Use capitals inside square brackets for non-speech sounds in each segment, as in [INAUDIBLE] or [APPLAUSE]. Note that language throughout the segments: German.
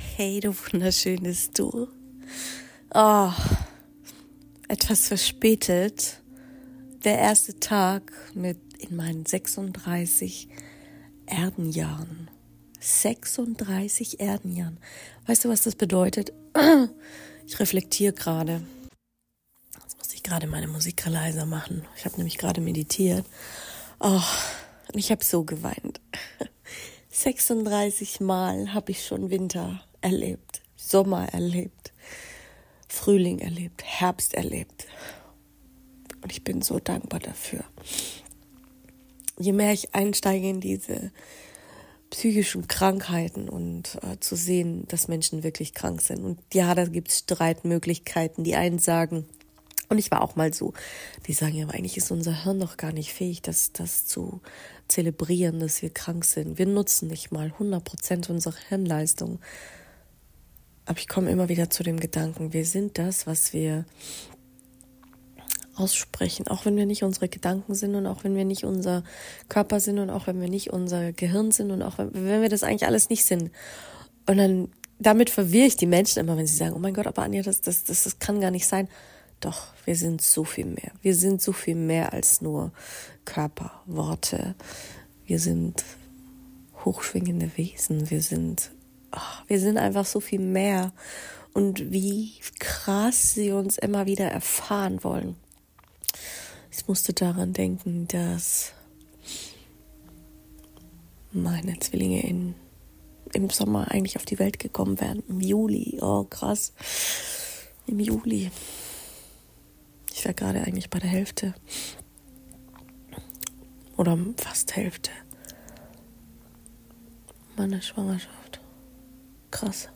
Hey, du wunderschönes Du. Oh, etwas verspätet. Der erste Tag mit in meinen 36 Erdenjahren. 36 Erdenjahren. Weißt du, was das bedeutet? Ich reflektiere gerade. Jetzt muss ich gerade meine Musik leiser machen. Ich habe nämlich gerade meditiert. Oh, und ich habe so geweint. [LAUGHS] 36 Mal habe ich schon Winter erlebt, Sommer erlebt, Frühling erlebt, Herbst erlebt. Und ich bin so dankbar dafür. Je mehr ich einsteige in diese psychischen Krankheiten und äh, zu sehen, dass Menschen wirklich krank sind. Und ja, da gibt es Streitmöglichkeiten. Die einen sagen, und ich war auch mal so, die sagen ja, eigentlich ist unser Hirn noch gar nicht fähig, das, das zu zelebrieren, dass wir krank sind. Wir nutzen nicht mal 100 Prozent unserer Hirnleistung. Aber ich komme immer wieder zu dem Gedanken, wir sind das, was wir aussprechen, auch wenn wir nicht unsere Gedanken sind und auch wenn wir nicht unser Körper sind und auch wenn wir nicht unser Gehirn sind und auch wenn, wir das eigentlich alles nicht sind. Und dann damit verwirre ich die Menschen immer, wenn sie sagen, oh mein Gott, aber Anja, das, das, das, das kann gar nicht sein. Doch, wir sind so viel mehr. Wir sind so viel mehr als nur Körper, Worte. Wir sind hochschwingende Wesen. Wir sind, oh, wir sind einfach so viel mehr. Und wie krass sie uns immer wieder erfahren wollen. Ich musste daran denken, dass meine Zwillinge in, im Sommer eigentlich auf die Welt gekommen wären. Im Juli. Oh, krass. Im Juli. Ich wäre gerade eigentlich bei der Hälfte. Oder fast Hälfte. Meiner Schwangerschaft. Krass.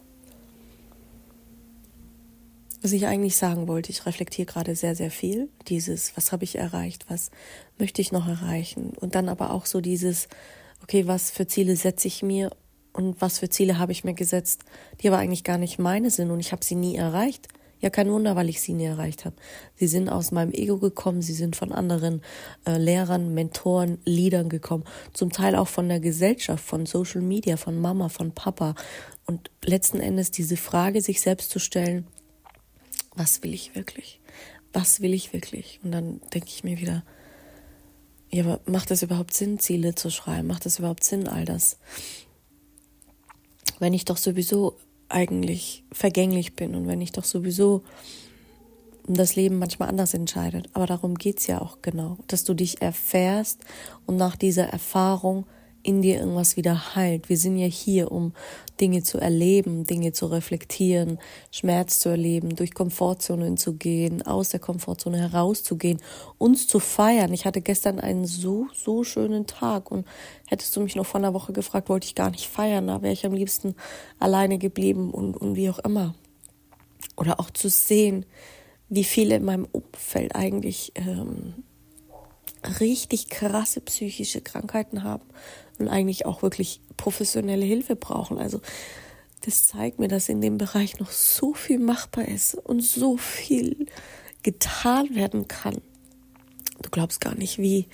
Was ich eigentlich sagen wollte, ich reflektiere gerade sehr, sehr viel. Dieses, was habe ich erreicht, was möchte ich noch erreichen? Und dann aber auch so dieses, okay, was für Ziele setze ich mir und was für Ziele habe ich mir gesetzt, die aber eigentlich gar nicht meine sind und ich habe sie nie erreicht. Ja, kein Wunder, weil ich sie nie erreicht habe. Sie sind aus meinem Ego gekommen, sie sind von anderen äh, Lehrern, Mentoren, Leadern gekommen, zum Teil auch von der Gesellschaft, von Social Media, von Mama, von Papa. Und letzten Endes diese Frage sich selbst zu stellen, was will ich wirklich? Was will ich wirklich? Und dann denke ich mir wieder, ja, aber macht es überhaupt Sinn, Ziele zu schreiben? Macht es überhaupt Sinn, all das? Wenn ich doch sowieso eigentlich vergänglich bin und wenn ich doch sowieso das Leben manchmal anders entscheidet. Aber darum geht's ja auch genau, dass du dich erfährst und nach dieser Erfahrung in dir irgendwas wieder heilt. Wir sind ja hier, um Dinge zu erleben, Dinge zu reflektieren, Schmerz zu erleben, durch Komfortzonen zu gehen, aus der Komfortzone herauszugehen, uns zu feiern. Ich hatte gestern einen so, so schönen Tag und hättest du mich noch vor einer Woche gefragt, wollte ich gar nicht feiern, da wäre ich am liebsten alleine geblieben und, und wie auch immer. Oder auch zu sehen, wie viele in meinem Umfeld eigentlich ähm, richtig krasse psychische Krankheiten haben und eigentlich auch wirklich professionelle Hilfe brauchen. Also das zeigt mir, dass in dem Bereich noch so viel machbar ist und so viel getan werden kann. Du glaubst gar nicht, wie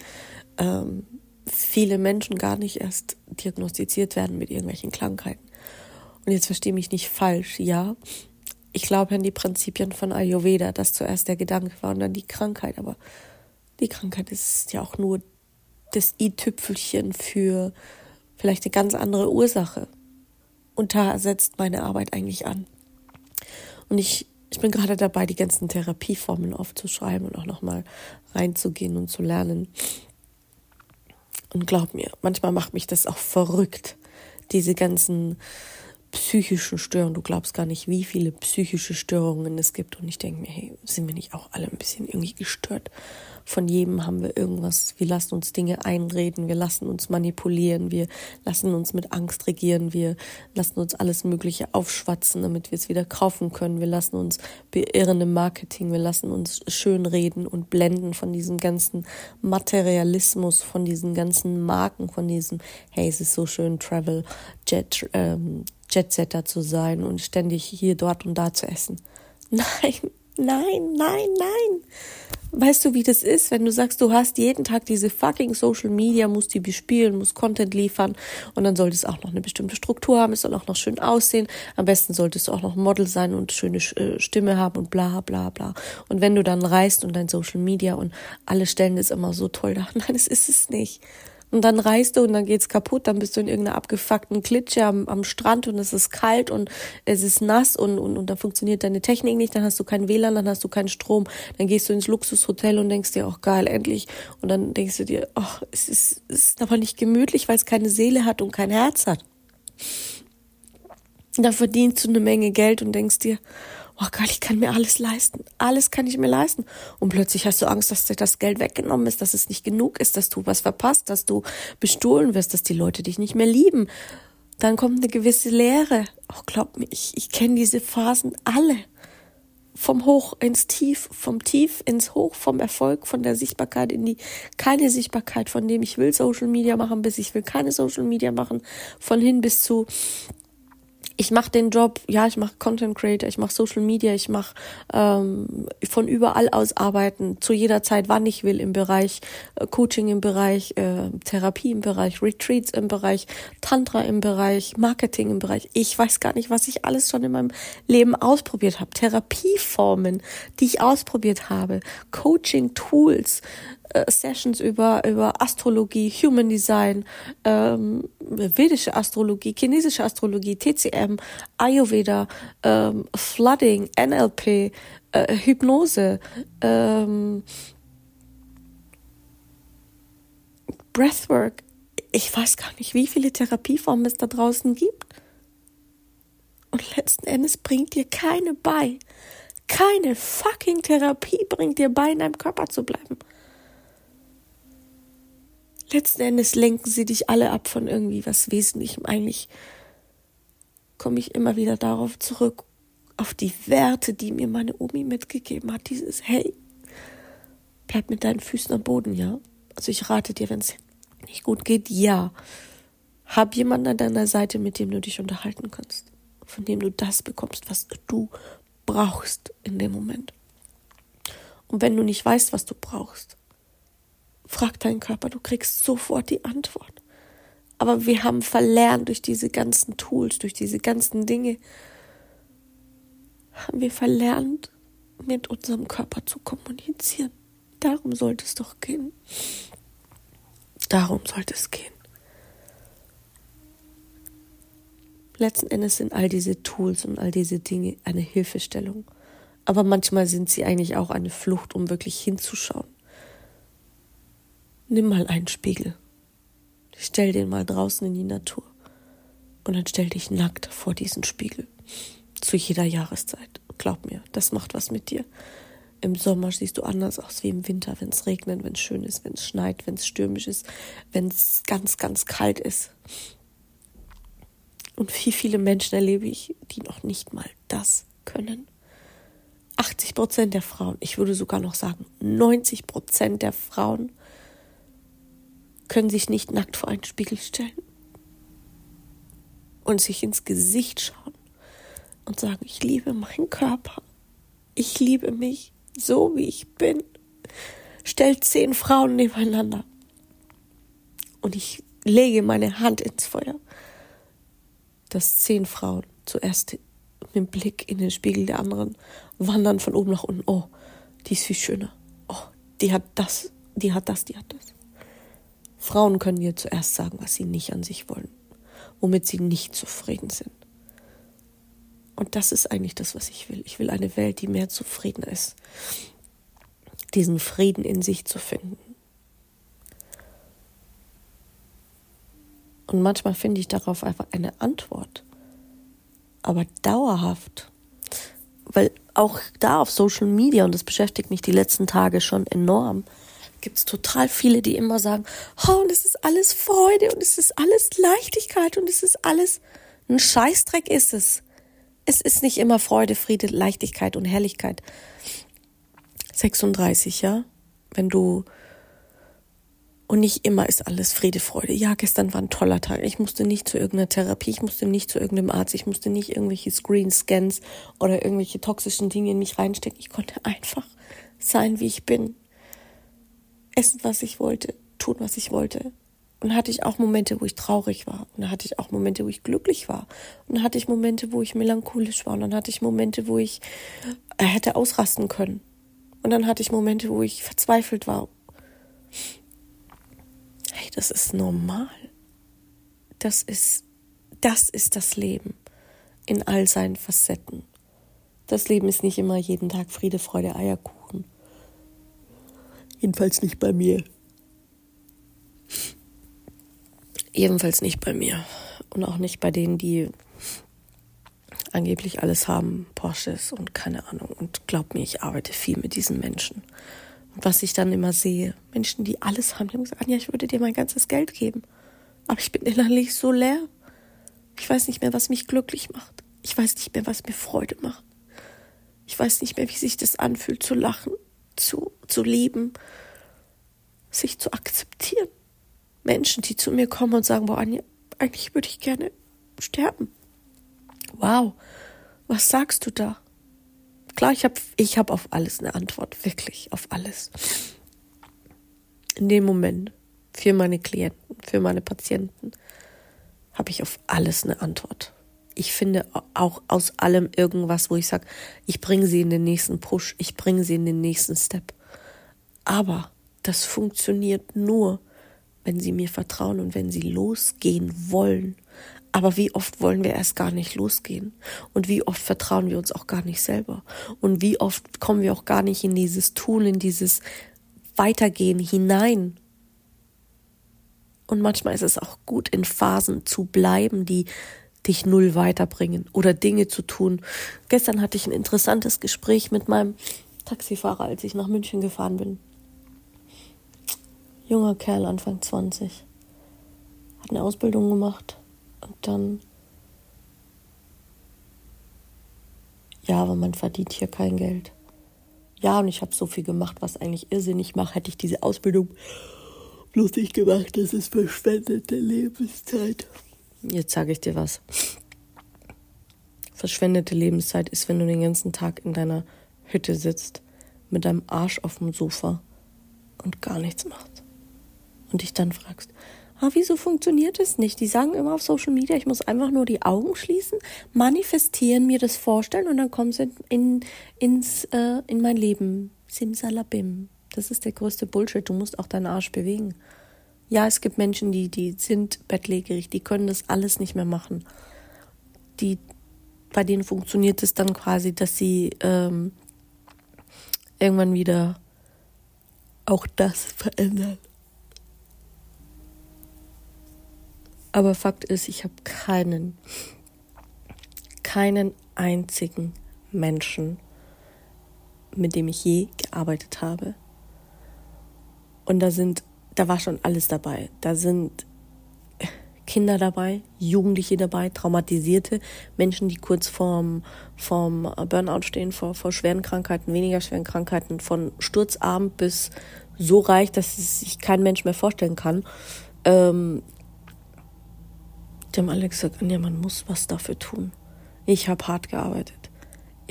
ähm, viele Menschen gar nicht erst diagnostiziert werden mit irgendwelchen Krankheiten. Und jetzt verstehe mich nicht falsch, ja. Ich glaube an die Prinzipien von Ayurveda, dass zuerst der Gedanke war und dann die Krankheit, aber die Krankheit ist ja auch nur das i-Tüpfelchen für vielleicht eine ganz andere Ursache. Und da setzt meine Arbeit eigentlich an. Und ich, ich bin gerade dabei, die ganzen Therapieformeln aufzuschreiben und auch nochmal reinzugehen und zu lernen. Und glaub mir, manchmal macht mich das auch verrückt, diese ganzen psychischen Störungen. Du glaubst gar nicht, wie viele psychische Störungen es gibt. Und ich denke mir, hey, sind wir nicht auch alle ein bisschen irgendwie gestört Von jedem haben wir irgendwas. Wir lassen uns Dinge einreden, wir lassen uns manipulieren, wir lassen uns mit Angst regieren, wir lassen uns alles Mögliche aufschwatzen, damit wir es wieder kaufen können. Wir lassen uns beirren im Marketing, wir lassen uns schönreden und blenden von diesem ganzen Materialismus, von diesen ganzen Marken, von diesem, hey, es ist so schön, Travel, Jet, ähm, Jetsetter zu sein und ständig hier, dort und da zu essen. [LAUGHS] Nein, nein, nein, nein. Weißt du, wie das ist, wenn du sagst, du hast jeden Tag diese fucking Social Media, musst die bespielen, musst Content liefern und dann sollte es auch noch eine bestimmte Struktur haben, es soll auch noch schön aussehen. Am besten solltest du auch noch Model sein und schöne äh, Stimme haben und bla bla bla. Und wenn du dann reist und dein Social Media und alle stellen das immer so toll dar, [LAUGHS] nein, das ist es nicht. Und dann reist du und dann geht's kaputt, dann bist du in irgendeiner abgefuckten Klitsche am, am Strand und es ist kalt und es ist nass und, und, und dann funktioniert deine Technik nicht, dann hast du kein WLAN, dann hast du keinen Strom, dann gehst du ins Luxushotel und denkst dir, auch oh, geil, endlich. Und dann denkst du dir, oh, es ist, es ist aber nicht gemütlich, weil es keine Seele hat und kein Herz hat. Dann verdienst du eine Menge Geld und denkst dir, oh geil, ich kann mir alles leisten. Alles kann ich mir leisten. Und plötzlich hast du Angst, dass dir das Geld weggenommen ist, dass es nicht genug ist, dass du was verpasst, dass du bestohlen wirst, dass die Leute dich nicht mehr lieben. Dann kommt eine gewisse Leere. Oh, glaub mir, ich, ich kenne diese Phasen alle. Vom Hoch ins Tief, vom Tief ins Hoch, vom Erfolg, von der Sichtbarkeit in die keine Sichtbarkeit, von dem ich will Social Media machen, bis ich will keine Social Media machen, von hin bis zu ich mache den Job, ja, ich mache Content Creator, ich mache Social Media, ich mache ähm, von überall aus arbeiten, zu jeder Zeit, wann ich will, im Bereich äh, Coaching, im Bereich äh, Therapie, im Bereich Retreats, im Bereich Tantra, im Bereich Marketing, im Bereich, ich weiß gar nicht, was ich alles schon in meinem Leben ausprobiert habe. Therapieformen, die ich ausprobiert habe, Coaching-Tools, äh, Sessions über, über Astrologie, Human Design, ähm, vedische Astrologie, chinesische Astrologie, TCM, Ayurveda, ähm, Flooding, NLP, äh, Hypnose, ähm, Breathwork. Ich weiß gar nicht, wie viele Therapieformen es da draußen gibt. Und letzten Endes bringt dir keine bei. Keine fucking Therapie bringt dir bei, in deinem Körper zu bleiben letzten Endes lenken sie dich alle ab von irgendwie was Wesentlichem. Eigentlich komme ich immer wieder darauf zurück, auf die Werte, die mir meine Omi mitgegeben hat. Dieses, hey, bleib mit deinen Füßen am Boden, ja? Also ich rate dir, wenn es nicht gut geht, ja. Hab jemanden an deiner Seite, mit dem du dich unterhalten kannst. Von dem du das bekommst, was du brauchst in dem Moment. Und wenn du nicht weißt, was du brauchst, Frag deinen Körper, du kriegst sofort die Antwort. Aber wir haben verlernt durch diese ganzen Tools, durch diese ganzen Dinge, haben wir verlernt, mit unserem Körper zu kommunizieren. Darum sollte es doch gehen. Darum sollte es gehen. Letzten Endes sind all diese Tools und all diese Dinge eine Hilfestellung. Aber manchmal sind sie eigentlich auch eine Flucht, um wirklich hinzuschauen. Nimm mal einen Spiegel. Stell den mal draußen in die Natur. Und dann stell dich nackt vor diesen Spiegel. Zu jeder Jahreszeit. Glaub mir, das macht was mit dir. Im Sommer siehst du anders aus wie im Winter, wenn es regnet, wenn es schön ist, wenn es schneit, wenn es stürmisch ist, wenn es ganz, ganz kalt ist. Und wie viele Menschen erlebe ich, die noch nicht mal das können. 80 Prozent der Frauen, ich würde sogar noch sagen 90 Prozent der Frauen können sich nicht nackt vor einen Spiegel stellen und sich ins Gesicht schauen und sagen, ich liebe meinen Körper, ich liebe mich so, wie ich bin. Stellt zehn Frauen nebeneinander und ich lege meine Hand ins Feuer, dass zehn Frauen zuerst mit dem Blick in den Spiegel der anderen wandern von oben nach unten. Oh, die ist viel schöner. Oh, die hat das, die hat das, die hat das. Frauen können dir zuerst sagen, was sie nicht an sich wollen, womit sie nicht zufrieden sind. Und das ist eigentlich das, was ich will. Ich will eine Welt, die mehr zufrieden ist. Diesen Frieden in sich zu finden. Und manchmal finde ich darauf einfach eine Antwort. Aber dauerhaft. Weil auch da auf Social Media, und das beschäftigt mich die letzten Tage schon enorm, gibt es total viele, die immer sagen, oh, und es ist alles Freude und es ist alles Leichtigkeit und es ist alles ein Scheißdreck ist es. Es ist nicht immer Freude, Friede, Leichtigkeit und Herrlichkeit. 36, ja? Wenn du und nicht immer ist alles Friede, Freude. Ja, gestern war ein toller Tag. Ich musste nicht zu irgendeiner Therapie, ich musste nicht zu irgendeinem Arzt, ich musste nicht irgendwelche Screen-Scans oder irgendwelche toxischen Dinge in mich reinstecken. Ich konnte einfach sein, wie ich bin. Essen, was ich wollte, tun, was ich wollte. Und hatte ich auch Momente, wo ich traurig war. Und dann hatte ich auch Momente, wo ich glücklich war. Und dann hatte ich Momente, wo ich melancholisch war. Und dann hatte ich Momente, wo ich äh, hätte ausrasten können. Und dann hatte ich Momente, wo ich verzweifelt war hey, das ist normal. Das ist, das ist das Leben in all seinen Facetten. Das Leben ist nicht immer jeden Tag Friede, Freude, Eierkuchen. Jedenfalls nicht bei mir. Jedenfalls nicht bei mir. Und auch nicht bei denen, die angeblich alles haben, Porsches und keine Ahnung. Und glaub mir, ich arbeite viel mit diesen Menschen was ich dann immer sehe. Menschen, die alles haben, die haben gesagt, Anja, ich würde dir mein ganzes Geld geben. Aber ich bin innerlich so leer. Ich weiß nicht mehr, was mich glücklich macht. Ich weiß nicht mehr, was mir Freude macht. Ich weiß nicht mehr, wie sich das anfühlt, zu lachen, zu, zu lieben, sich zu akzeptieren. Menschen, die zu mir kommen und sagen, boah, Anja, eigentlich würde ich gerne sterben. Wow, was sagst du da? Klar, ich habe ich hab auf alles eine Antwort, wirklich auf alles. In dem Moment, für meine Klienten, für meine Patienten, habe ich auf alles eine Antwort. Ich finde auch aus allem irgendwas, wo ich sage, ich bringe sie in den nächsten Push, ich bringe sie in den nächsten Step. Aber das funktioniert nur, wenn sie mir vertrauen und wenn sie losgehen wollen aber wie oft wollen wir erst gar nicht losgehen? Und wie oft vertrauen wir uns auch gar nicht selber? Und wie oft kommen wir auch gar nicht in dieses Tun, in dieses Weitergehen hinein? Und manchmal ist es auch gut, in Phasen zu bleiben, die dich null weiterbringen oder Dinge zu tun. Gestern hatte ich ein interessantes Gespräch mit meinem Taxifahrer, als ich nach München gefahren bin. Junger Kerl, Anfang 20. Hat eine Ausbildung gemacht, und dann, ja, aber man verdient hier kein Geld. Ja, und ich habe so viel gemacht, was eigentlich irrsinnig macht. Hätte ich diese Ausbildung bloß nicht gemacht, das ist verschwendete Lebenszeit. Jetzt sage ich dir was. Verschwendete Lebenszeit ist, wenn du den ganzen Tag in deiner Hütte sitzt, mit deinem Arsch auf dem Sofa und gar nichts machst. Und dich dann fragst, ah, wieso funktioniert es nicht? Die sagen immer auf Social Media, ich muss einfach nur die Augen schließen, manifestieren, mir das vorstellen und dann kommen sie in, ins, äh, in mein Leben. Simsalabim. Das ist der größte Bullshit. Du musst auch deinen Arsch bewegen. Ja, es gibt Menschen, die, die sind bettlägerig, die können das alles nicht mehr machen. Die, bei denen funktioniert es dann quasi, dass sie ähm, irgendwann wieder auch das verändern. Aber Fakt ist, ich habe keinen, keinen einzigen Menschen, mit dem ich je gearbeitet habe. Und da sind, da war schon alles dabei. Da sind Kinder dabei, Jugendliche dabei, traumatisierte Menschen, die kurz vorm, vorm Burnout stehen, vor, vor schweren Krankheiten, weniger schweren Krankheiten, von sturzarm bis so reich, dass es sich kein Mensch mehr vorstellen kann. Ähm, haben alle gesagt, Anja, man muss was dafür tun. Ich habe hart gearbeitet.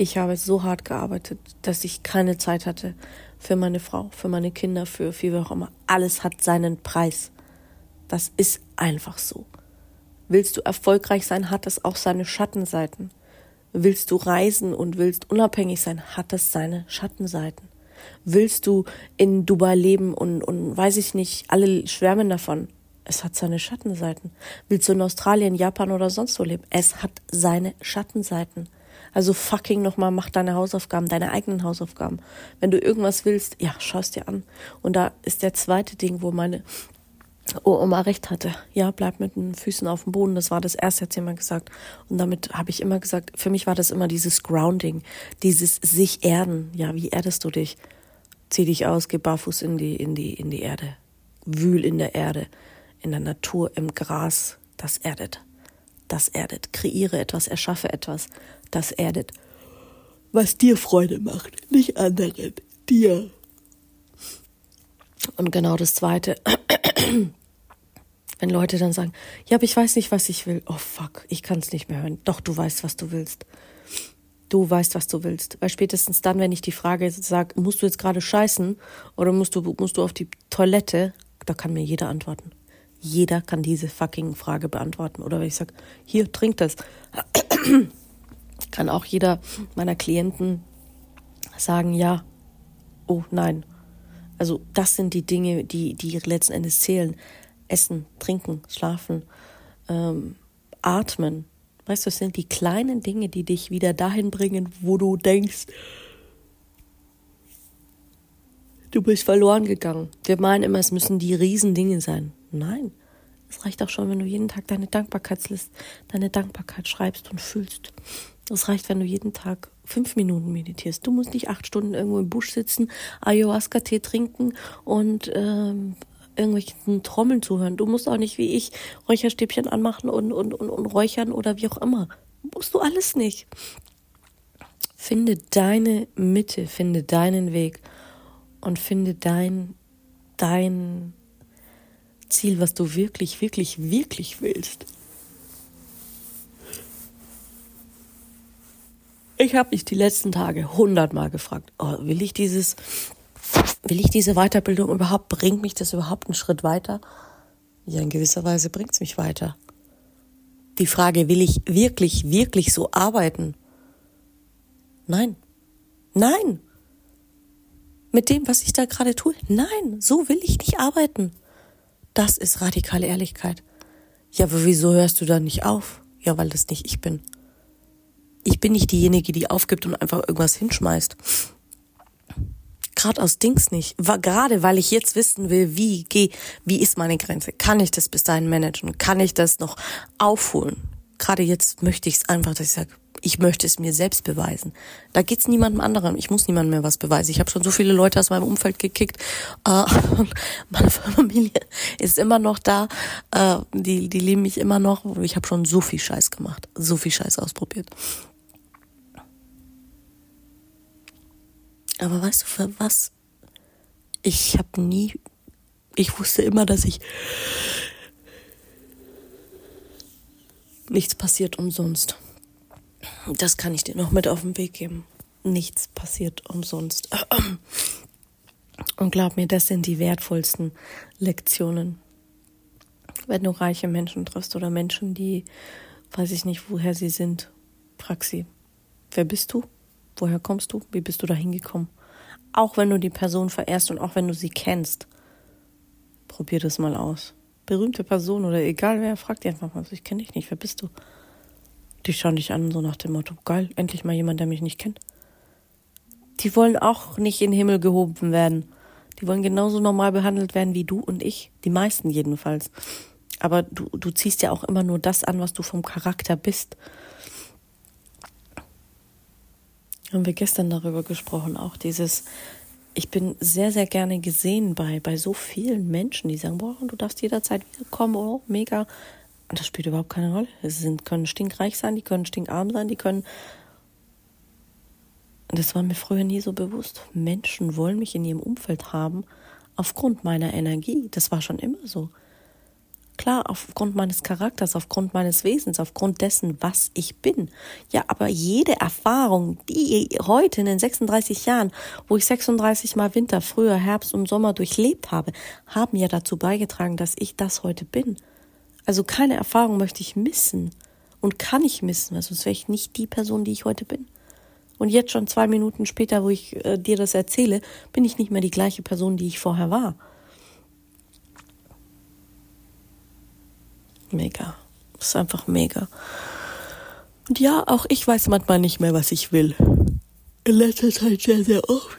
Ich habe so hart gearbeitet, dass ich keine Zeit hatte für meine Frau, für meine Kinder, für, wie auch immer. Alles hat seinen Preis. Das ist einfach so. Willst du erfolgreich sein, hat es auch seine Schattenseiten. Willst du reisen und willst unabhängig sein, hat es seine Schattenseiten. Willst du in Dubai leben und, und weiß ich nicht, alle schwärmen davon, es hat seine Schattenseiten. Willst du in Australien, Japan oder sonst wo leben? Es hat seine Schattenseiten. Also fucking nochmal, mach deine Hausaufgaben, deine eigenen Hausaufgaben. Wenn du irgendwas willst, ja, schau es dir an. Und da ist der zweite Ding, wo meine Oma recht hatte. Ja, bleib mit den Füßen auf dem Boden. Das war das erste, hat sie immer gesagt. Und damit habe ich immer gesagt, für mich war das immer dieses Grounding, dieses sich erden. Ja, wie erdest du dich? Zieh dich aus, geh barfuß in die, in die, in die Erde. Wühl in der Erde, in der Natur, im Gras. Das erdet. Das erdet. Kreiere etwas, erschaffe etwas. Das erdet. Was dir Freude macht, nicht anderen. Dir. Und genau das Zweite. Wenn Leute dann sagen, ja, aber ich weiß nicht, was ich will. Oh fuck, ich kann es nicht mehr hören. Doch, du weißt, was du willst. Du weißt, was du willst. Weil spätestens dann, wenn ich die Frage sage, musst du jetzt gerade scheißen oder musst du, musst du auf die Toilette, da kann mir jeder antworten. Jeder kann diese fucking Frage beantworten. Oder wenn ich sage, hier, trink das. kann auch jeder meiner Klienten sagen, ja, oh nein. Also das sind die Dinge, die, die letzten Endes zählen. Essen, trinken, schlafen, ähm, atmen. Weißt du, es sind die kleinen Dinge, die dich wieder dahin bringen, wo du denkst, du bist verloren gegangen. Wir meinen immer, es müssen die Riesendinge sein. Nein, es reicht auch schon, wenn du jeden Tag deine Dankbarkeitsliste, deine Dankbarkeit schreibst und fühlst. Es reicht, wenn du jeden Tag fünf Minuten meditierst. Du musst nicht acht Stunden irgendwo im Busch sitzen, Ayahuasca-Tee trinken und ähm, irgendwelchen Trommeln zuhören. Du musst auch nicht wie ich Räucherstäbchen anmachen und, und, und, und räuchern oder wie auch immer. Musst du alles nicht. Finde deine Mitte, finde deinen Weg und finde dein, dein Ziel, was du wirklich, wirklich, wirklich willst. Ich habe mich die letzten Tage hundertmal gefragt, oh, will ich dieses will ich diese Weiterbildung überhaupt, bringt mich das überhaupt einen Schritt weiter? Ja, in gewisser Weise bringt es mich weiter. Die Frage, will ich wirklich, wirklich so arbeiten? Nein. Nein. Mit dem, was ich da gerade tue? Nein, so will ich nicht arbeiten. Das ist radikale Ehrlichkeit. Ja, aber wieso hörst du da nicht auf? Ja, weil das nicht ich bin. Ich bin nicht diejenige, die aufgibt und einfach irgendwas hinschmeißt gerade aus Dings nicht. War gerade, weil ich jetzt wissen will, wie geh, wie ist meine Grenze? Kann ich das bis dahin managen? Kann ich das noch aufholen? Gerade jetzt möchte ich es einfach, dass ich sage, ich möchte es mir selbst beweisen. Da geht's niemandem anderen. Ich muss niemandem mehr was beweisen. Ich habe schon so viele Leute aus meinem Umfeld gekickt. Äh, [LAUGHS] meine Familie ist immer noch da. Äh, die, die lieben mich immer noch. Ich habe schon so viel Scheiß gemacht. So viel Scheiß ausprobiert. Aber weißt du, für was? Ich habe nie, ich wusste immer, dass ich nichts passiert umsonst. Das kann ich dir noch mit auf den Weg geben. Nichts passiert umsonst. Und glaub mir, das sind die wertvollsten Lektionen. Wenn du reiche Menschen triffst oder Menschen, die, weiß ich nicht, woher sie sind, frag sie, wer bist du? Woher kommst du? Wie bist du da hingekommen? Auch wenn du die Person verehrst und auch wenn du sie kennst, probier das mal aus. Berühmte Person oder egal wer, frag dir einfach mal, ich kenne dich nicht, wer bist du? Die schauen dich an, so nach dem Motto, geil, endlich mal jemand, der mich nicht kennt. Die wollen auch nicht in den Himmel gehoben werden. Die wollen genauso normal behandelt werden wie du und ich. Die meisten jedenfalls. Aber du, du ziehst ja auch immer nur das an, was du vom Charakter bist. haben wir gestern darüber gesprochen, auch dieses, ich bin sehr, sehr gerne gesehen bei, bei so vielen Menschen, die sagen, boah, du darfst jederzeit wiederkommen, oh, mega. Das spielt überhaupt keine Rolle. Sie sind, können stinkreich sein, die können stinkarm sein, die können. Das war mir früher nie so bewusst. Menschen wollen mich in ihrem Umfeld haben, aufgrund meiner Energie. Das war schon immer so. Klar, aufgrund meines Charakters, aufgrund meines Wesens, aufgrund dessen, was ich bin. Ja, aber jede Erfahrung, die heute in den 36 Jahren, wo ich 36 Mal Winter, Frühjahr, Herbst und Sommer durchlebt habe, haben ja dazu beigetragen, dass ich das heute bin. Also keine Erfahrung möchte ich missen und kann ich missen, weil sonst wäre ich nicht die Person, die ich heute bin. Und jetzt schon zwei Minuten später, wo ich äh, dir das erzähle, bin ich nicht mehr die gleiche Person, die ich vorher war. Mega. Das ist einfach mega. Und ja, auch ich weiß manchmal nicht mehr, was ich will. In letzter Zeit sehr, sehr oft.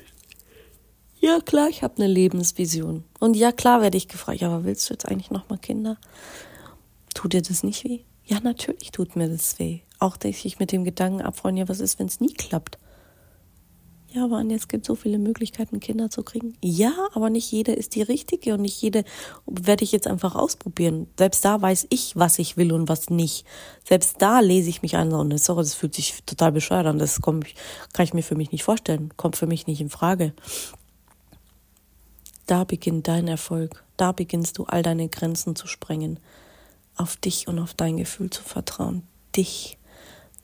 Ja, klar, ich habe eine Lebensvision. Und ja, klar werde ich gefragt, ja, aber willst du jetzt eigentlich nochmal Kinder? Tut dir das nicht weh? Ja, natürlich tut mir das weh. Auch dass ich mit dem Gedanken abfreuen, ja, was ist, wenn es nie klappt? Ja, aber Anja, es gibt so viele Möglichkeiten, Kinder zu kriegen. Ja, aber nicht jede ist die richtige und nicht jede werde ich jetzt einfach ausprobieren. Selbst da weiß ich, was ich will und was nicht. Selbst da lese ich mich an und sorry, das fühlt sich total bescheuert an. Das kann ich mir für mich nicht vorstellen. Kommt für mich nicht in Frage. Da beginnt dein Erfolg. Da beginnst du all deine Grenzen zu sprengen. Auf dich und auf dein Gefühl zu vertrauen. Dich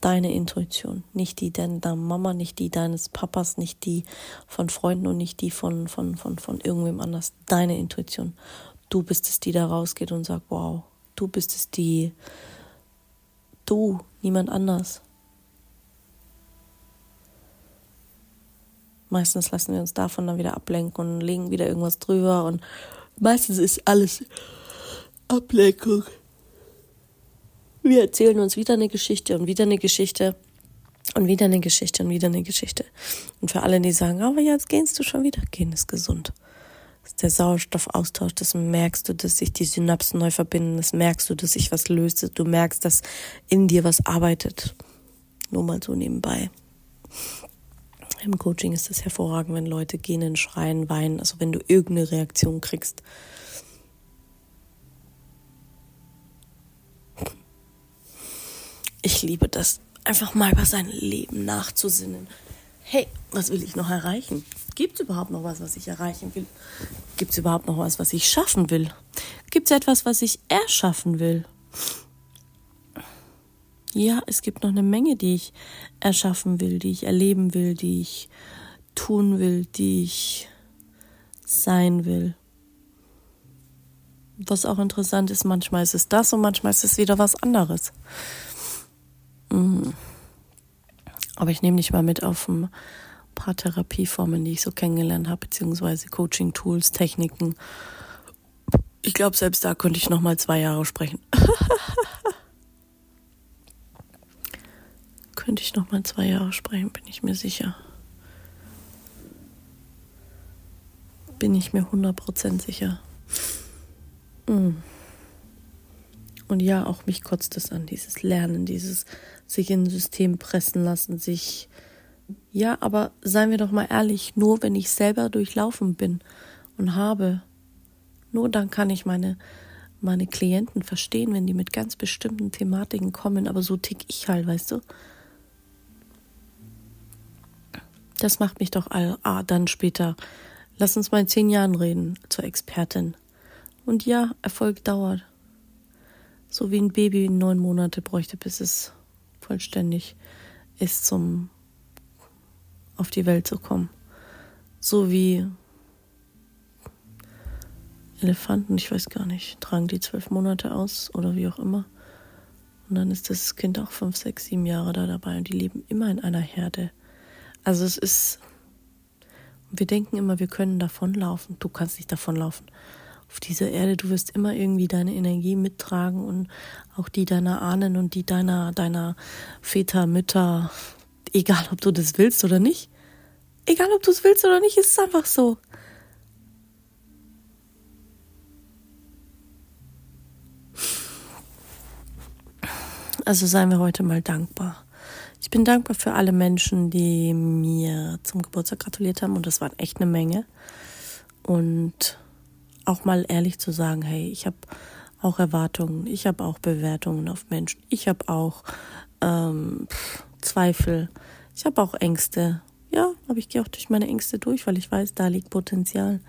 deine Intuition, nicht die deiner Mama, nicht die deines Papas, nicht die von Freunden und nicht die von, von, von, von irgendwem anders. Deine Intuition. Du bist es, die da rausgeht und sagt, wow, du bist es, die, du, niemand anders. Meistens lassen wir uns davon dann wieder ablenken und legen wieder irgendwas drüber und meistens ist alles Ablenkung. Wir erzählen uns wieder eine Geschichte und wieder eine Geschichte und wieder eine Geschichte und wieder eine Geschichte. Und für alle, die sagen, aber jetzt gehst du schon wieder, gehen ist gesund. Das ist der Sauerstoffaustausch, das merkst du, dass sich die Synapsen neu verbinden, das merkst du, dass sich was löst, du merkst, dass in dir was arbeitet. Nur mal so nebenbei. Im Coaching ist es hervorragend, wenn Leute gehen, schreien, weinen, also wenn du irgendeine Reaktion kriegst. Ich liebe das, einfach mal über sein Leben nachzusinnen. Hey, was will ich noch erreichen? Gibt es überhaupt noch was, was ich erreichen will? Gibt es überhaupt noch was, was ich schaffen will? Gibt es etwas, was ich erschaffen will? Ja, es gibt noch eine Menge, die ich erschaffen will, die ich erleben will, die ich tun will, die ich sein will. Was auch interessant ist, manchmal ist es das und manchmal ist es wieder was anderes. Mhm. Aber ich nehme dich mal mit auf ein paar Therapieformen, die ich so kennengelernt habe, beziehungsweise Coaching-Tools, Techniken. Ich glaube, selbst da könnte ich noch mal zwei Jahre sprechen. [LAUGHS] könnte ich noch mal zwei Jahre sprechen, bin ich mir sicher. Bin ich mir 100% sicher. Mhm. Und ja, auch mich kotzt es an, dieses Lernen, dieses sich in ein System pressen lassen, sich. Ja, aber seien wir doch mal ehrlich, nur wenn ich selber durchlaufen bin und habe, nur dann kann ich meine, meine Klienten verstehen, wenn die mit ganz bestimmten Thematiken kommen, aber so tick ich halt, weißt du? Das macht mich doch all, ah, dann später. Lass uns mal in zehn Jahren reden zur Expertin. Und ja, Erfolg dauert. So wie ein Baby neun Monate bräuchte, bis es vollständig ist, zum auf die Welt zu kommen. So wie Elefanten, ich weiß gar nicht, tragen die zwölf Monate aus oder wie auch immer. Und dann ist das Kind auch fünf, sechs, sieben Jahre da dabei und die leben immer in einer Herde. Also es ist, wir denken immer, wir können davonlaufen. Du kannst nicht davonlaufen auf dieser Erde, du wirst immer irgendwie deine Energie mittragen und auch die deiner Ahnen und die deiner, deiner Väter, Mütter, egal ob du das willst oder nicht. Egal ob du es willst oder nicht, ist es einfach so. Also seien wir heute mal dankbar. Ich bin dankbar für alle Menschen, die mir zum Geburtstag gratuliert haben und das waren echt eine Menge. Und auch mal ehrlich zu sagen, hey, ich habe auch Erwartungen, ich habe auch Bewertungen auf Menschen, ich habe auch ähm, Zweifel, ich habe auch Ängste. Ja, aber ich gehe auch durch meine Ängste durch, weil ich weiß, da liegt Potenzial,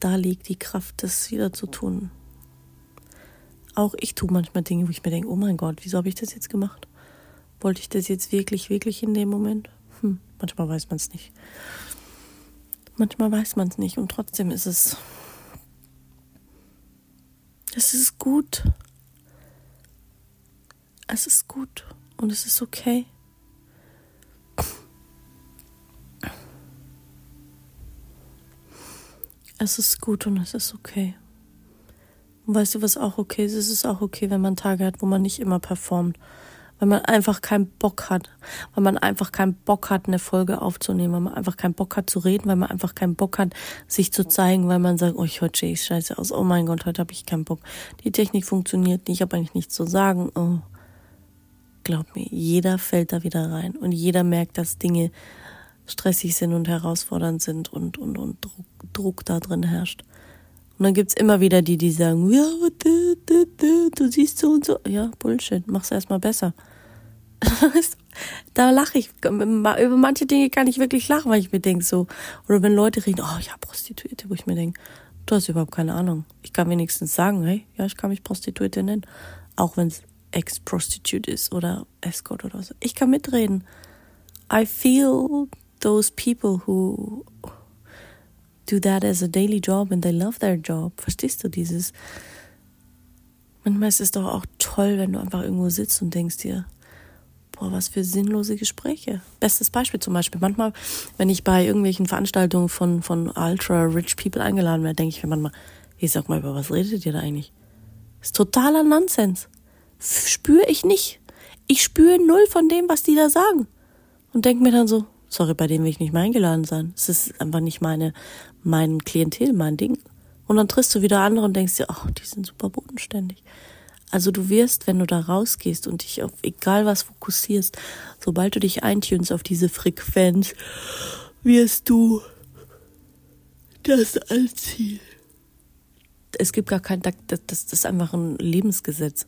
da liegt die Kraft, das wieder zu tun. Auch ich tue manchmal Dinge, wo ich mir denke, oh mein Gott, wieso habe ich das jetzt gemacht? Wollte ich das jetzt wirklich, wirklich in dem Moment? Hm, manchmal weiß man es nicht. Manchmal weiß man es nicht und trotzdem ist es es ist gut. Es ist gut und es ist okay. Es ist gut und es ist okay. Und weißt du, was auch okay ist? Es ist auch okay, wenn man Tage hat, wo man nicht immer performt weil man einfach keinen Bock hat, weil man einfach keinen Bock hat, eine Folge aufzunehmen, weil man einfach keinen Bock hat zu reden, weil man einfach keinen Bock hat, sich zu zeigen, weil man sagt, oh, ich heute sehe ich scheiße aus, oh mein Gott, heute habe ich keinen Bock. Die Technik funktioniert nicht, ich habe eigentlich nichts zu sagen. Oh. Glaub mir, jeder fällt da wieder rein und jeder merkt, dass Dinge stressig sind und herausfordernd sind und, und, und Druck, Druck da drin herrscht. Und dann gibt's immer wieder die, die sagen, ja, du, du, du, du siehst so und so. Ja, Bullshit, mach's erstmal besser. [LAUGHS] da lache ich. Über manche Dinge kann ich wirklich lachen, weil ich mir denke so. Oder wenn Leute reden, oh ja, Prostituierte, wo ich mir denke, du hast überhaupt keine Ahnung. Ich kann wenigstens sagen, hey, ja, ich kann mich Prostituierte nennen. Auch wenn es Ex-Prostitute ist oder Escort oder so. Ich kann mitreden. I feel those people who do that as a daily job and they love their job. Verstehst du dieses? Manchmal ist es doch auch toll, wenn du einfach irgendwo sitzt und denkst dir, boah, was für sinnlose Gespräche. Bestes Beispiel zum Beispiel. Manchmal, wenn ich bei irgendwelchen Veranstaltungen von, von ultra rich people eingeladen werde, denke ich mir manchmal, ich sag mal, über was redet ihr da eigentlich? Das ist totaler Nonsens. Spüre ich nicht. Ich spüre null von dem, was die da sagen. Und denke mir dann so, sorry, bei dem will ich nicht mehr eingeladen sein. Es ist einfach nicht meine, mein Klientel, mein Ding. Und dann triffst du wieder andere und denkst dir, ach, die sind super bodenständig. Also du wirst, wenn du da rausgehst und dich auf egal was fokussierst, sobald du dich eintunst auf diese Frequenz, wirst du das Ziel. Es gibt gar kein, das, das ist einfach ein Lebensgesetz.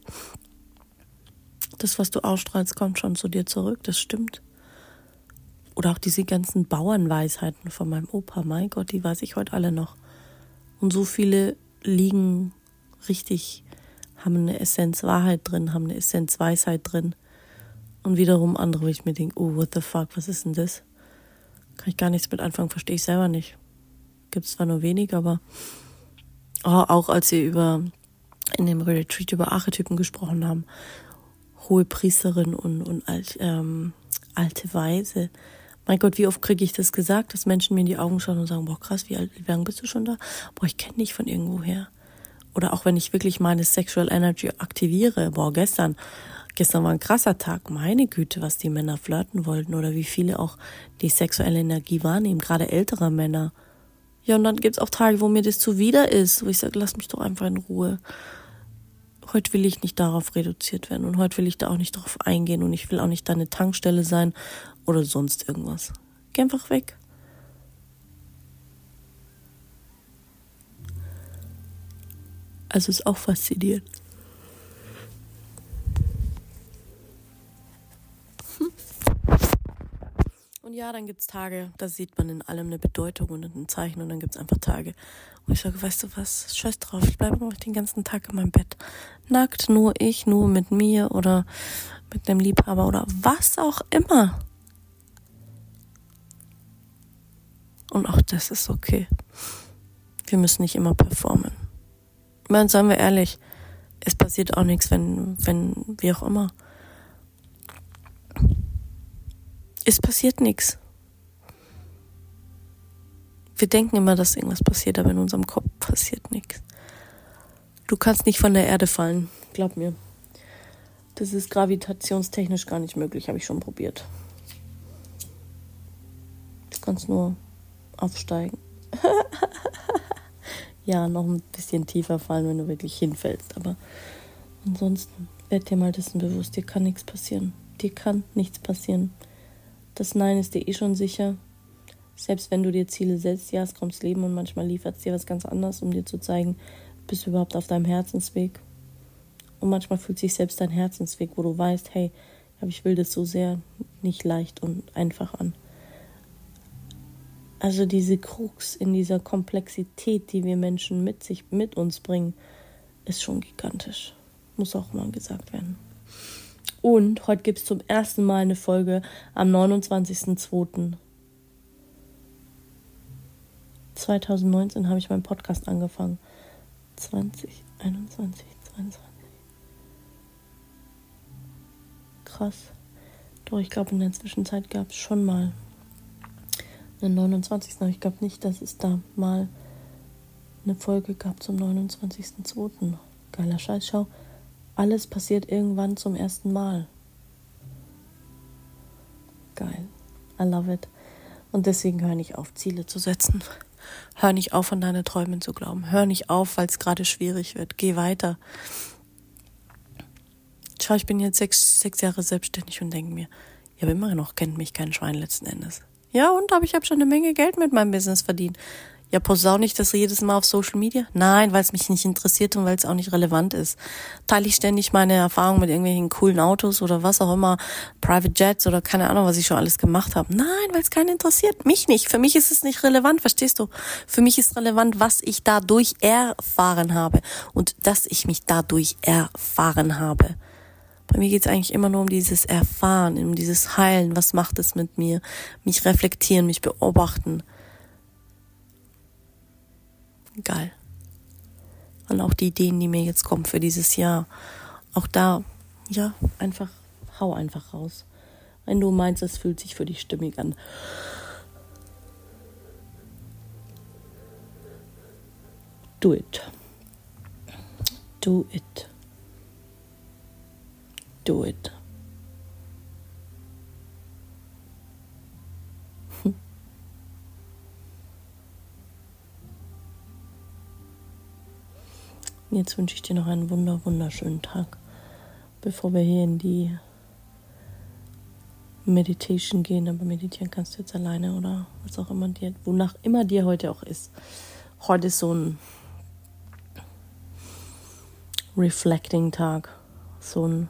Das, was du ausstrahlst, kommt schon zu dir zurück, das stimmt. Oder auch diese ganzen Bauernweisheiten von meinem Opa, mein Gott, die weiß ich heute alle noch. Und so viele liegen richtig haben eine Essenz Wahrheit drin, haben eine Essenz Weisheit drin. Und wiederum andere, wo ich mir denke, oh, what the fuck, was ist denn das? Kann ich gar nichts mit anfangen, verstehe ich selber nicht. Gibt es zwar nur wenig, aber oh, auch als wir über in dem Retreat über Archetypen gesprochen haben, hohe Priesterin und, und alt, ähm, alte Weise. Mein Gott, wie oft kriege ich das gesagt, dass Menschen mir in die Augen schauen und sagen, boah krass, wie alt, wie lange bist du schon da? Boah, ich kenne dich von irgendwoher oder auch wenn ich wirklich meine Sexual Energy aktiviere, boah, gestern, gestern war ein krasser Tag, meine Güte, was die Männer flirten wollten oder wie viele auch die sexuelle Energie wahrnehmen, gerade ältere Männer. Ja, und dann gibt's auch Tage, wo mir das zuwider ist, wo ich sage, lass mich doch einfach in Ruhe. Heute will ich nicht darauf reduziert werden und heute will ich da auch nicht drauf eingehen und ich will auch nicht deine Tankstelle sein oder sonst irgendwas. Geh einfach weg. Also ist auch faszinierend. Hm. Und ja, dann gibt es Tage, da sieht man in allem eine Bedeutung und ein Zeichen und dann gibt es einfach Tage, wo ich sage, weißt du was, scheiß drauf, ich bleibe einfach den ganzen Tag in meinem Bett. Nackt, nur ich, nur mit mir oder mit einem Liebhaber oder was auch immer. Und auch das ist okay. Wir müssen nicht immer performen. Ich meine, seien wir ehrlich, es passiert auch nichts, wenn, wenn, wie auch immer. Es passiert nichts. Wir denken immer, dass irgendwas passiert, aber in unserem Kopf passiert nichts. Du kannst nicht von der Erde fallen, glaub mir. Das ist gravitationstechnisch gar nicht möglich, habe ich schon probiert. Du kannst nur aufsteigen. [LAUGHS] ja noch ein bisschen tiefer fallen, wenn du wirklich hinfällst. Aber ansonsten werd dir mal dessen bewusst, dir kann nichts passieren. Dir kann nichts passieren. Das Nein ist dir eh schon sicher. Selbst wenn du dir Ziele setzt, ja, es kommt das Leben und manchmal liefert es dir was ganz anderes, um dir zu zeigen, bist du überhaupt auf deinem Herzensweg. Und manchmal fühlt sich selbst dein Herzensweg, wo du weißt, hey, aber ich will das so sehr nicht leicht und einfach an. Also diese Krux in dieser Komplexität, die wir Menschen mit sich, mit uns bringen, ist schon gigantisch. Muss auch mal gesagt werden. Und heute gibt es zum ersten Mal eine Folge am 29.02. 2019 habe ich meinen Podcast angefangen. 20, 21, 22. Krass. Doch, ich glaube, in der Zwischenzeit gab es schon mal den 29. Aber ich glaube nicht, dass es da mal eine Folge gab zum 29.02. Geiler Scheiß, schau. Alles passiert irgendwann zum ersten Mal. Geil. I love it. Und deswegen hör nicht auf, Ziele zu setzen. Hör nicht auf, an deine Träume zu glauben. Hör nicht auf, weil es gerade schwierig wird. Geh weiter. Schau, ich bin jetzt sechs, sechs Jahre selbstständig und denke mir, ja, aber immer noch kennt mich kein Schwein letzten Endes. Ja, und aber ich habe schon eine Menge Geld mit meinem Business verdient. Ja, posaune ich das jedes Mal auf Social Media? Nein, weil es mich nicht interessiert und weil es auch nicht relevant ist. Teile ich ständig meine Erfahrungen mit irgendwelchen coolen Autos oder was auch immer, Private Jets oder keine Ahnung, was ich schon alles gemacht habe. Nein, weil es keinen interessiert. Mich nicht. Für mich ist es nicht relevant, verstehst du? Für mich ist relevant, was ich dadurch erfahren habe und dass ich mich dadurch erfahren habe. Bei mir geht's eigentlich immer nur um dieses Erfahren, um dieses Heilen. Was macht es mit mir? Mich reflektieren, mich beobachten geil. Und auch die Ideen, die mir jetzt kommen für dieses Jahr, auch da, ja, einfach, hau einfach raus. Wenn du meinst, es fühlt sich für dich stimmig an. Do it. Do it. Do it. [LAUGHS] Jetzt wünsche ich dir noch einen wunder, wunderschönen Tag, bevor wir hier in die Meditation gehen. Aber meditieren kannst du jetzt alleine oder was auch immer dir, wonach immer dir heute auch ist. Heute ist so ein Reflecting-Tag, so ein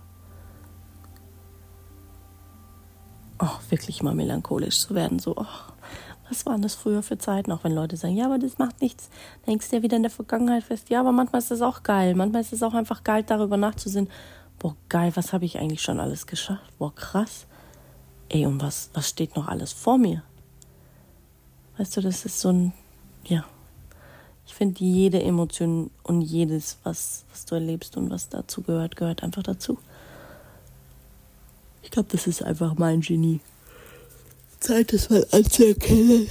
oh, wirklich mal melancholisch zu werden, so oh, was waren das früher für Zeiten? Auch wenn Leute sagen, ja, aber das macht nichts, dann hängst du ja wieder in der Vergangenheit fest. Ja, aber manchmal ist das auch geil. Manchmal ist es auch einfach geil, darüber nachzusehen. Boah, geil, was habe ich eigentlich schon alles geschafft? Boah, krass. Ey, und was, was steht noch alles vor mir? Weißt du, das ist so ein, ja. Ich finde, jede Emotion und jedes, was, was du erlebst und was dazu gehört, gehört einfach dazu. Ich glaube, das ist einfach mein Genie. Zeit, das mal anzuerkennen.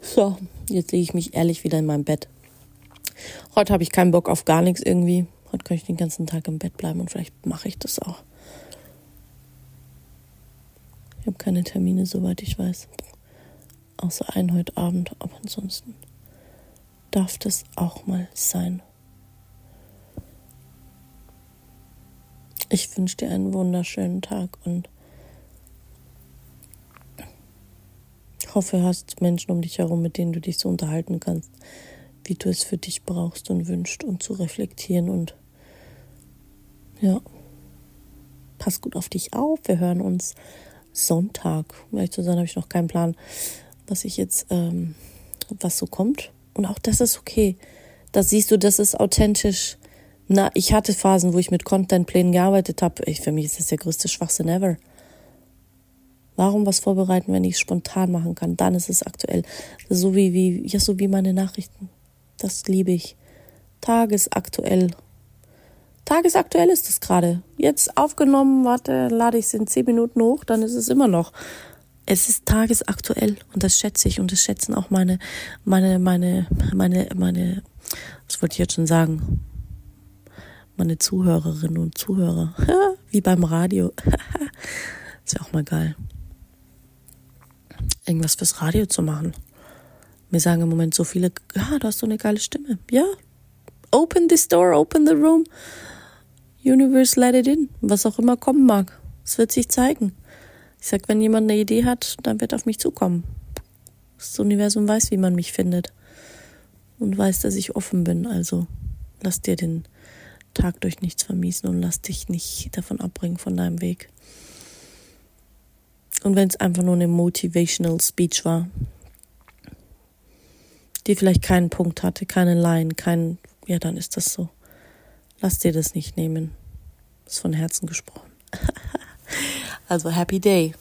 So, jetzt lege ich mich ehrlich wieder in mein Bett. Heute habe ich keinen Bock auf gar nichts irgendwie. Heute kann ich den ganzen Tag im Bett bleiben und vielleicht mache ich das auch. Ich habe keine Termine, soweit ich weiß. Außer einen heute Abend, aber ansonsten darf das auch mal sein. Ich wünsche dir einen wunderschönen Tag und hoffe, hast Menschen um dich herum, mit denen du dich so unterhalten kannst, wie du es für dich brauchst und wünschst und zu reflektieren und ja, pass gut auf dich auf. Wir hören uns Sonntag. Um ehrlich zu sein, habe ich noch keinen Plan, was ich jetzt, ähm, was so kommt. Und auch das ist okay. Da siehst du, das ist authentisch. Na, ich hatte Phasen, wo ich mit Contentplänen gearbeitet habe. Für mich ist das der größte Schwachsinn ever. Warum was vorbereiten, wenn ich es spontan machen kann? Dann ist es aktuell. So wie, wie, ja, so wie meine Nachrichten. Das liebe ich. Tagesaktuell. Tagesaktuell ist es gerade. Jetzt aufgenommen, warte, lade ich es in zehn Minuten hoch, dann ist es immer noch. Es ist tagesaktuell und das schätze ich und das schätzen auch meine, meine, meine, meine, meine, was wollte ich jetzt schon sagen? Meine Zuhörerinnen und Zuhörer. [LAUGHS] Wie beim Radio. [LAUGHS] ist ja auch mal geil irgendwas fürs Radio zu machen. Mir sagen im Moment so viele, ja, du hast so eine geile Stimme. Ja, open this door, open the room. Universe let it in. Was auch immer kommen mag. Es wird sich zeigen. Ich sag, wenn jemand eine Idee hat, dann wird auf mich zukommen. Das Universum weiß, wie man mich findet. Und weiß, dass ich offen bin. Also lass dir den Tag durch nichts vermiesen und lass dich nicht davon abbringen von deinem Weg. Und wenn es einfach nur eine motivational Speech war, die vielleicht keinen Punkt hatte, keine Line, kein, ja, dann ist das so. Lass dir das nicht nehmen. Ist von Herzen gesprochen. [LAUGHS] also happy day.